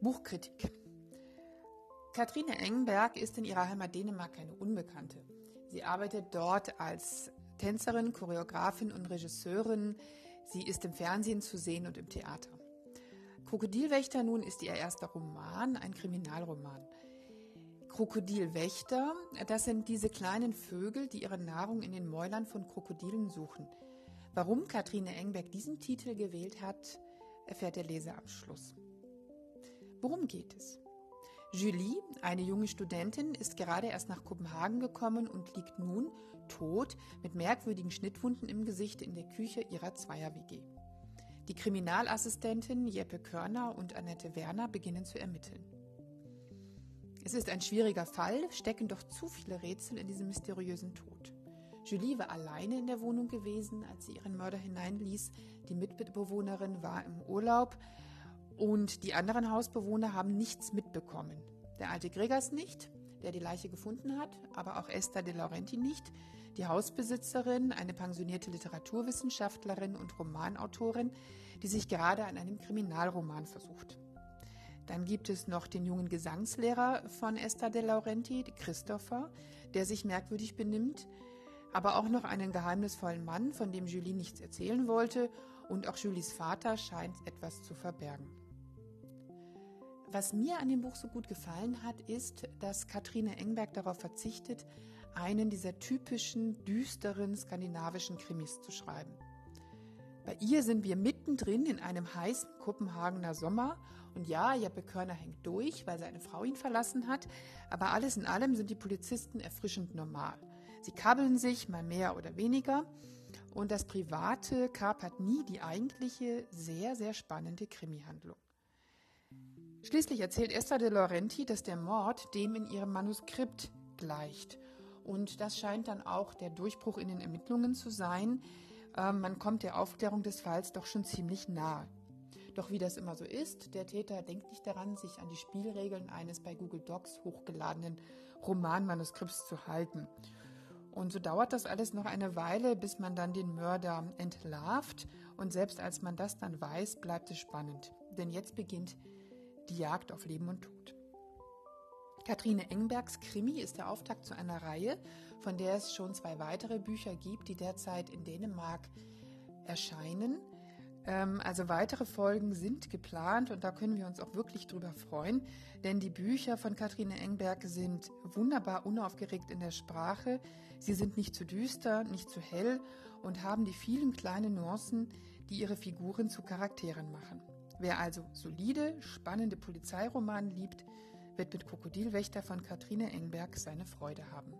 Buchkritik. Katrine Engberg ist in ihrer Heimat Dänemark keine Unbekannte. Sie arbeitet dort als Tänzerin, Choreografin und Regisseurin. Sie ist im Fernsehen zu sehen und im Theater. Krokodilwächter nun ist ihr erster Roman, ein Kriminalroman. Krokodilwächter, das sind diese kleinen Vögel, die ihre Nahrung in den Mäulern von Krokodilen suchen. Warum Katrine Engberg diesen Titel gewählt hat, erfährt der Leser am Schluss. Worum geht es? Julie, eine junge Studentin, ist gerade erst nach Kopenhagen gekommen und liegt nun tot mit merkwürdigen Schnittwunden im Gesicht in der Küche ihrer Zweier-WG. Die Kriminalassistentin Jeppe Körner und Annette Werner beginnen zu ermitteln. Es ist ein schwieriger Fall, stecken doch zu viele Rätsel in diesem mysteriösen Tod. Julie war alleine in der Wohnung gewesen, als sie ihren Mörder hineinließ. Die Mitbewohnerin war im Urlaub und die anderen Hausbewohner haben nichts mitbekommen. Der alte Gregers nicht, der die Leiche gefunden hat, aber auch Esther de Laurenti nicht, die Hausbesitzerin, eine pensionierte Literaturwissenschaftlerin und Romanautorin, die sich gerade an einem Kriminalroman versucht. Dann gibt es noch den jungen Gesangslehrer von Esther de Laurenti, Christopher, der sich merkwürdig benimmt, aber auch noch einen geheimnisvollen Mann, von dem Julie nichts erzählen wollte, und auch Julies Vater scheint etwas zu verbergen. Was mir an dem Buch so gut gefallen hat, ist, dass Katrine Engberg darauf verzichtet, einen dieser typischen, düsteren skandinavischen Krimis zu schreiben. Bei ihr sind wir mittendrin in einem heißen Kopenhagener Sommer und ja, Jeppe Körner hängt durch, weil seine Frau ihn verlassen hat, aber alles in allem sind die Polizisten erfrischend normal. Sie kabbeln sich, mal mehr oder weniger, und das Private kapert nie die eigentliche, sehr, sehr spannende Krimi-Handlung. Schließlich erzählt Esther de Laurenti, dass der Mord dem in ihrem Manuskript gleicht. Und das scheint dann auch der Durchbruch in den Ermittlungen zu sein. Ähm, man kommt der Aufklärung des Falls doch schon ziemlich nahe. Doch wie das immer so ist, der Täter denkt nicht daran, sich an die Spielregeln eines bei Google Docs hochgeladenen Romanmanuskripts zu halten. Und so dauert das alles noch eine Weile, bis man dann den Mörder entlarvt. Und selbst als man das dann weiß, bleibt es spannend. Denn jetzt beginnt die Jagd auf Leben und Tod. Katrine Engbergs Krimi ist der Auftakt zu einer Reihe, von der es schon zwei weitere Bücher gibt, die derzeit in Dänemark erscheinen. Ähm, also weitere Folgen sind geplant und da können wir uns auch wirklich drüber freuen, denn die Bücher von Katrine Engberg sind wunderbar unaufgeregt in der Sprache. Sie sind nicht zu düster, nicht zu hell und haben die vielen kleinen Nuancen, die ihre Figuren zu Charakteren machen. Wer also solide, spannende Polizeiromane liebt, wird mit Krokodilwächter von Katrine Engberg seine Freude haben.